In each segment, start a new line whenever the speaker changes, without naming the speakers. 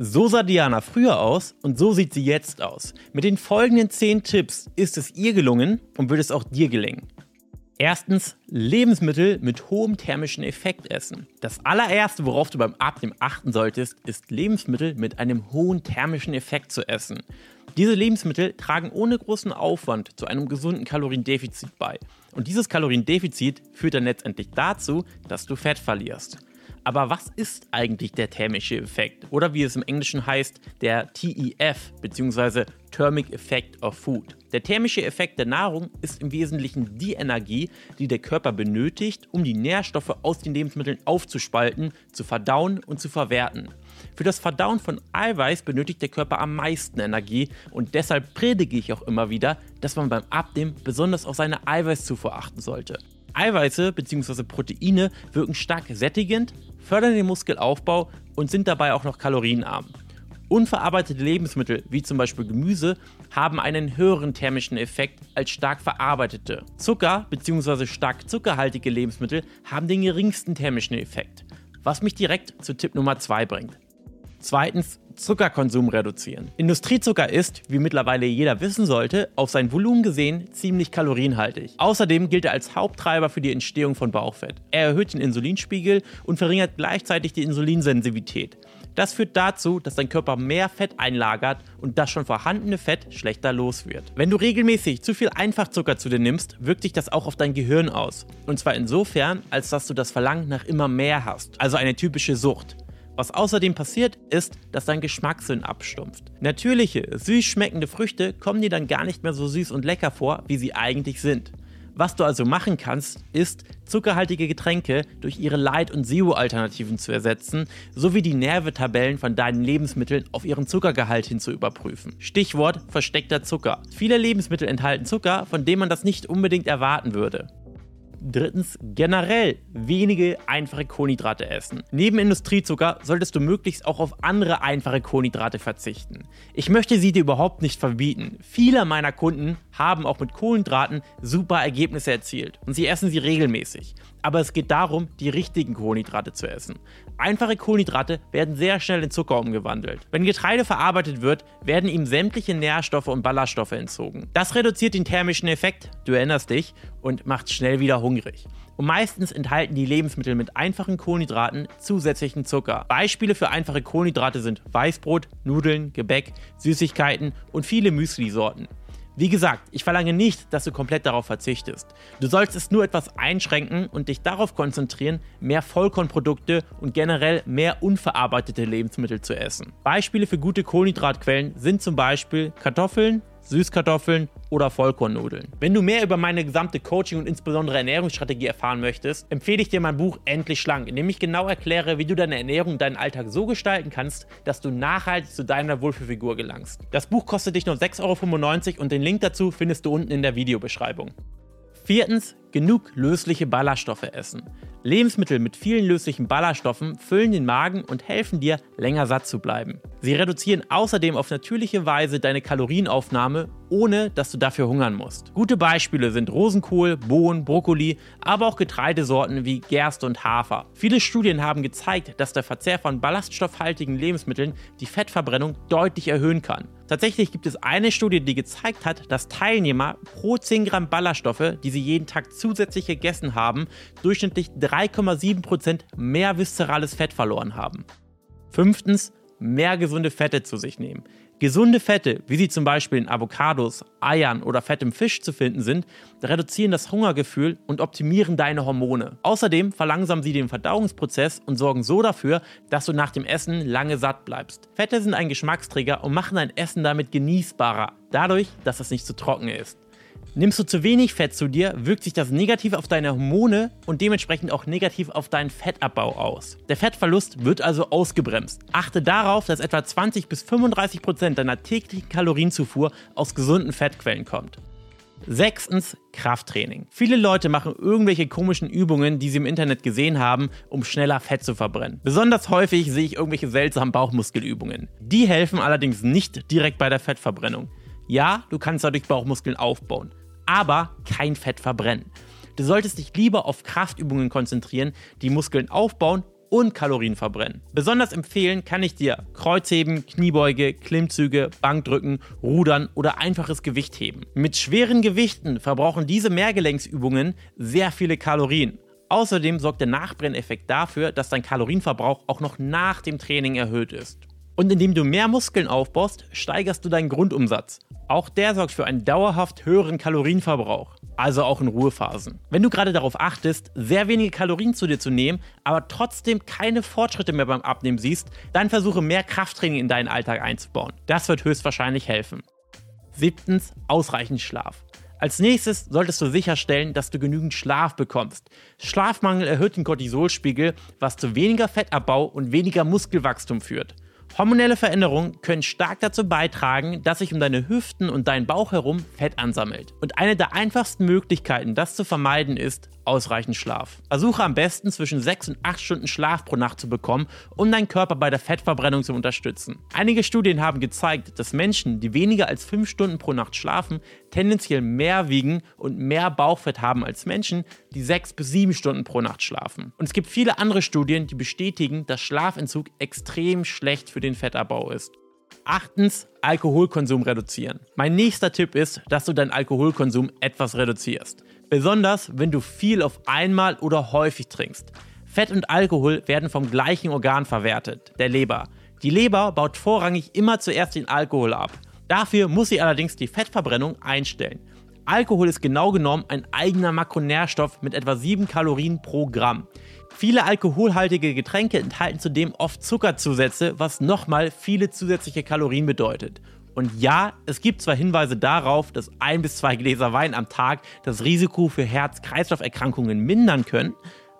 So sah Diana früher aus und so sieht sie jetzt aus. Mit den folgenden 10 Tipps ist es ihr gelungen und wird es auch dir gelingen. Erstens, Lebensmittel mit hohem thermischen Effekt essen. Das allererste, worauf du beim Abnehmen achten solltest, ist Lebensmittel mit einem hohen thermischen Effekt zu essen. Diese Lebensmittel tragen ohne großen Aufwand zu einem gesunden Kaloriendefizit bei. Und dieses Kaloriendefizit führt dann letztendlich dazu, dass du Fett verlierst. Aber was ist eigentlich der thermische Effekt? Oder wie es im Englischen heißt, der TEF bzw. Thermic Effect of Food. Der thermische Effekt der Nahrung ist im Wesentlichen die Energie, die der Körper benötigt, um die Nährstoffe aus den Lebensmitteln aufzuspalten, zu verdauen und zu verwerten. Für das Verdauen von Eiweiß benötigt der Körper am meisten Energie und deshalb predige ich auch immer wieder, dass man beim Abnehmen besonders auf seine Eiweißzufuhr achten sollte. Eiweiße bzw. Proteine wirken stark sättigend, fördern den Muskelaufbau und sind dabei auch noch kalorienarm. Unverarbeitete Lebensmittel, wie zum Beispiel Gemüse, haben einen höheren thermischen Effekt als stark verarbeitete. Zucker bzw. stark zuckerhaltige Lebensmittel haben den geringsten thermischen Effekt. Was mich direkt zu Tipp Nummer 2 bringt. Zweitens, Zuckerkonsum reduzieren. Industriezucker ist, wie mittlerweile jeder wissen sollte, auf sein Volumen gesehen ziemlich kalorienhaltig. Außerdem gilt er als Haupttreiber für die Entstehung von Bauchfett. Er erhöht den Insulinspiegel und verringert gleichzeitig die Insulinsensitivität. Das führt dazu, dass dein Körper mehr Fett einlagert und das schon vorhandene Fett schlechter los wird. Wenn du regelmäßig zu viel Einfachzucker zu dir nimmst, wirkt sich das auch auf dein Gehirn aus. Und zwar insofern, als dass du das Verlangen nach immer mehr hast, also eine typische Sucht. Was außerdem passiert, ist, dass dein Geschmackssinn abstumpft. Natürliche, süß schmeckende Früchte kommen dir dann gar nicht mehr so süß und lecker vor, wie sie eigentlich sind. Was du also machen kannst, ist, zuckerhaltige Getränke durch ihre Light- und Zero-Alternativen zu ersetzen, sowie die Nährwerttabellen von deinen Lebensmitteln auf ihren Zuckergehalt hin zu überprüfen. Stichwort versteckter Zucker. Viele Lebensmittel enthalten Zucker, von dem man das nicht unbedingt erwarten würde. Drittens, generell wenige einfache Kohlenhydrate essen. Neben Industriezucker solltest du möglichst auch auf andere einfache Kohlenhydrate verzichten. Ich möchte sie dir überhaupt nicht verbieten. Viele meiner Kunden haben auch mit Kohlenhydraten super Ergebnisse erzielt und sie essen sie regelmäßig. Aber es geht darum, die richtigen Kohlenhydrate zu essen. Einfache Kohlenhydrate werden sehr schnell in Zucker umgewandelt. Wenn Getreide verarbeitet wird, werden ihm sämtliche Nährstoffe und Ballaststoffe entzogen. Das reduziert den thermischen Effekt, du erinnerst dich, und macht schnell wieder hungrig. Und meistens enthalten die Lebensmittel mit einfachen Kohlenhydraten zusätzlichen Zucker. Beispiele für einfache Kohlenhydrate sind Weißbrot, Nudeln, Gebäck, Süßigkeiten und viele Müsli-Sorten. Wie gesagt, ich verlange nicht, dass du komplett darauf verzichtest. Du sollst es nur etwas einschränken und dich darauf konzentrieren, mehr Vollkornprodukte und generell mehr unverarbeitete Lebensmittel zu essen. Beispiele für gute Kohlenhydratquellen sind zum Beispiel Kartoffeln, Süßkartoffeln oder Vollkornnudeln. Wenn du mehr über meine gesamte Coaching und insbesondere Ernährungsstrategie erfahren möchtest, empfehle ich dir mein Buch Endlich Schlank, in dem ich genau erkläre, wie du deine Ernährung und deinen Alltag so gestalten kannst, dass du nachhaltig zu deiner Wohlfühlfigur gelangst. Das Buch kostet dich nur 6,95 Euro und den Link dazu findest du unten in der Videobeschreibung. Viertens, genug lösliche Ballaststoffe essen. Lebensmittel mit vielen löslichen Ballaststoffen füllen den Magen und helfen dir, länger satt zu bleiben. Sie reduzieren außerdem auf natürliche Weise deine Kalorienaufnahme, ohne dass du dafür hungern musst. Gute Beispiele sind Rosenkohl, Bohnen, Brokkoli, aber auch Getreidesorten wie Gerste und Hafer. Viele Studien haben gezeigt, dass der Verzehr von ballaststoffhaltigen Lebensmitteln die Fettverbrennung deutlich erhöhen kann. Tatsächlich gibt es eine Studie, die gezeigt hat, dass Teilnehmer pro 10 Gramm Ballaststoffe, die sie jeden Tag zusätzlich gegessen haben, durchschnittlich 3,7% mehr viszerales Fett verloren haben. Fünftens, mehr gesunde Fette zu sich nehmen. Gesunde Fette, wie sie zum Beispiel in Avocados, Eiern oder fettem Fisch zu finden sind, reduzieren das Hungergefühl und optimieren deine Hormone. Außerdem verlangsamen sie den Verdauungsprozess und sorgen so dafür, dass du nach dem Essen lange satt bleibst. Fette sind ein Geschmacksträger und machen dein Essen damit genießbarer, dadurch, dass es nicht zu trocken ist. Nimmst du zu wenig Fett zu dir, wirkt sich das negativ auf deine Hormone und dementsprechend auch negativ auf deinen Fettabbau aus. Der Fettverlust wird also ausgebremst. Achte darauf, dass etwa 20 bis 35 Prozent deiner täglichen Kalorienzufuhr aus gesunden Fettquellen kommt. Sechstens, Krafttraining. Viele Leute machen irgendwelche komischen Übungen, die sie im Internet gesehen haben, um schneller Fett zu verbrennen. Besonders häufig sehe ich irgendwelche seltsamen Bauchmuskelübungen. Die helfen allerdings nicht direkt bei der Fettverbrennung. Ja, du kannst dadurch Bauchmuskeln aufbauen aber kein Fett verbrennen. Du solltest dich lieber auf Kraftübungen konzentrieren, die Muskeln aufbauen und Kalorien verbrennen. Besonders empfehlen kann ich dir Kreuzheben, Kniebeuge, Klimmzüge, Bankdrücken, Rudern oder einfaches Gewichtheben. Mit schweren Gewichten verbrauchen diese Mehrgelenksübungen sehr viele Kalorien. Außerdem sorgt der Nachbrenneffekt dafür, dass dein Kalorienverbrauch auch noch nach dem Training erhöht ist. Und indem du mehr Muskeln aufbaust, steigerst du deinen Grundumsatz. Auch der sorgt für einen dauerhaft höheren Kalorienverbrauch, also auch in Ruhephasen. Wenn du gerade darauf achtest, sehr wenige Kalorien zu dir zu nehmen, aber trotzdem keine Fortschritte mehr beim Abnehmen siehst, dann versuche mehr Krafttraining in deinen Alltag einzubauen. Das wird höchstwahrscheinlich helfen. Siebtens, ausreichend Schlaf. Als nächstes solltest du sicherstellen, dass du genügend Schlaf bekommst. Schlafmangel erhöht den Cortisolspiegel, was zu weniger Fettabbau und weniger Muskelwachstum führt. Hormonelle Veränderungen können stark dazu beitragen, dass sich um deine Hüften und deinen Bauch herum Fett ansammelt. Und eine der einfachsten Möglichkeiten, das zu vermeiden, ist ausreichend Schlaf. Versuche am besten zwischen 6 und 8 Stunden Schlaf pro Nacht zu bekommen, um deinen Körper bei der Fettverbrennung zu unterstützen. Einige Studien haben gezeigt, dass Menschen, die weniger als 5 Stunden pro Nacht schlafen, tendenziell mehr wiegen und mehr Bauchfett haben als Menschen, die 6 bis 7 Stunden pro Nacht schlafen. Und es gibt viele andere Studien, die bestätigen, dass Schlafentzug extrem schlecht für den Fettabbau ist. Achtens, Alkoholkonsum reduzieren. Mein nächster Tipp ist, dass du deinen Alkoholkonsum etwas reduzierst. Besonders, wenn du viel auf einmal oder häufig trinkst. Fett und Alkohol werden vom gleichen Organ verwertet, der Leber. Die Leber baut vorrangig immer zuerst den Alkohol ab. Dafür muss sie allerdings die Fettverbrennung einstellen. Alkohol ist genau genommen ein eigener Makronährstoff mit etwa 7 Kalorien pro Gramm. Viele alkoholhaltige Getränke enthalten zudem oft Zuckerzusätze, was nochmal viele zusätzliche Kalorien bedeutet. Und ja, es gibt zwar Hinweise darauf, dass ein bis zwei Gläser Wein am Tag das Risiko für Herz-Kreislauf-Erkrankungen mindern können,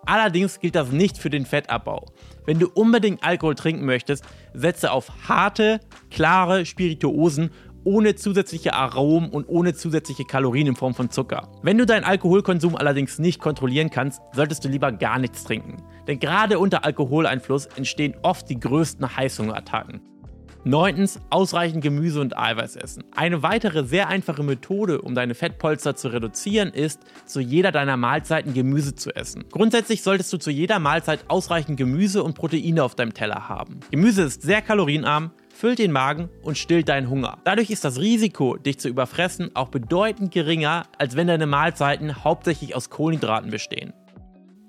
allerdings gilt das nicht für den Fettabbau. Wenn du unbedingt Alkohol trinken möchtest, setze auf harte, klare Spirituosen ohne zusätzliche Aromen und ohne zusätzliche Kalorien in Form von Zucker. Wenn du deinen Alkoholkonsum allerdings nicht kontrollieren kannst, solltest du lieber gar nichts trinken. Denn gerade unter Alkoholeinfluss entstehen oft die größten Heißhungerattacken. Neuntens, ausreichend Gemüse und Eiweiß essen. Eine weitere sehr einfache Methode, um deine Fettpolster zu reduzieren, ist, zu jeder deiner Mahlzeiten Gemüse zu essen. Grundsätzlich solltest du zu jeder Mahlzeit ausreichend Gemüse und Proteine auf deinem Teller haben. Gemüse ist sehr kalorienarm, füllt den Magen und stillt deinen Hunger. Dadurch ist das Risiko, dich zu überfressen, auch bedeutend geringer, als wenn deine Mahlzeiten hauptsächlich aus Kohlenhydraten bestehen.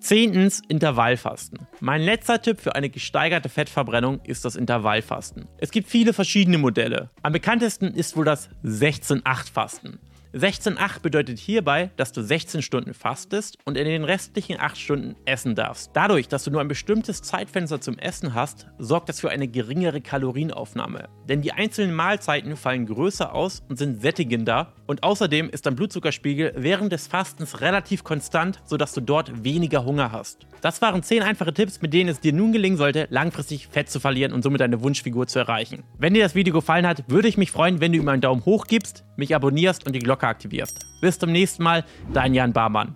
Zehntens Intervallfasten. Mein letzter Tipp für eine gesteigerte Fettverbrennung ist das Intervallfasten. Es gibt viele verschiedene Modelle. Am bekanntesten ist wohl das 16-8-Fasten. 16,8 bedeutet hierbei, dass du 16 Stunden fastest und in den restlichen 8 Stunden essen darfst. Dadurch, dass du nur ein bestimmtes Zeitfenster zum Essen hast, sorgt das für eine geringere Kalorienaufnahme. Denn die einzelnen Mahlzeiten fallen größer aus und sind sättigender und außerdem ist dein Blutzuckerspiegel während des Fastens relativ konstant, sodass du dort weniger Hunger hast. Das waren 10 einfache Tipps, mit denen es dir nun gelingen sollte, langfristig Fett zu verlieren und somit deine Wunschfigur zu erreichen. Wenn dir das Video gefallen hat, würde ich mich freuen, wenn du ihm einen Daumen hoch gibst, mich abonnierst und die Glocke aktivierst. Bis zum nächsten Mal, dein Jan Barmann.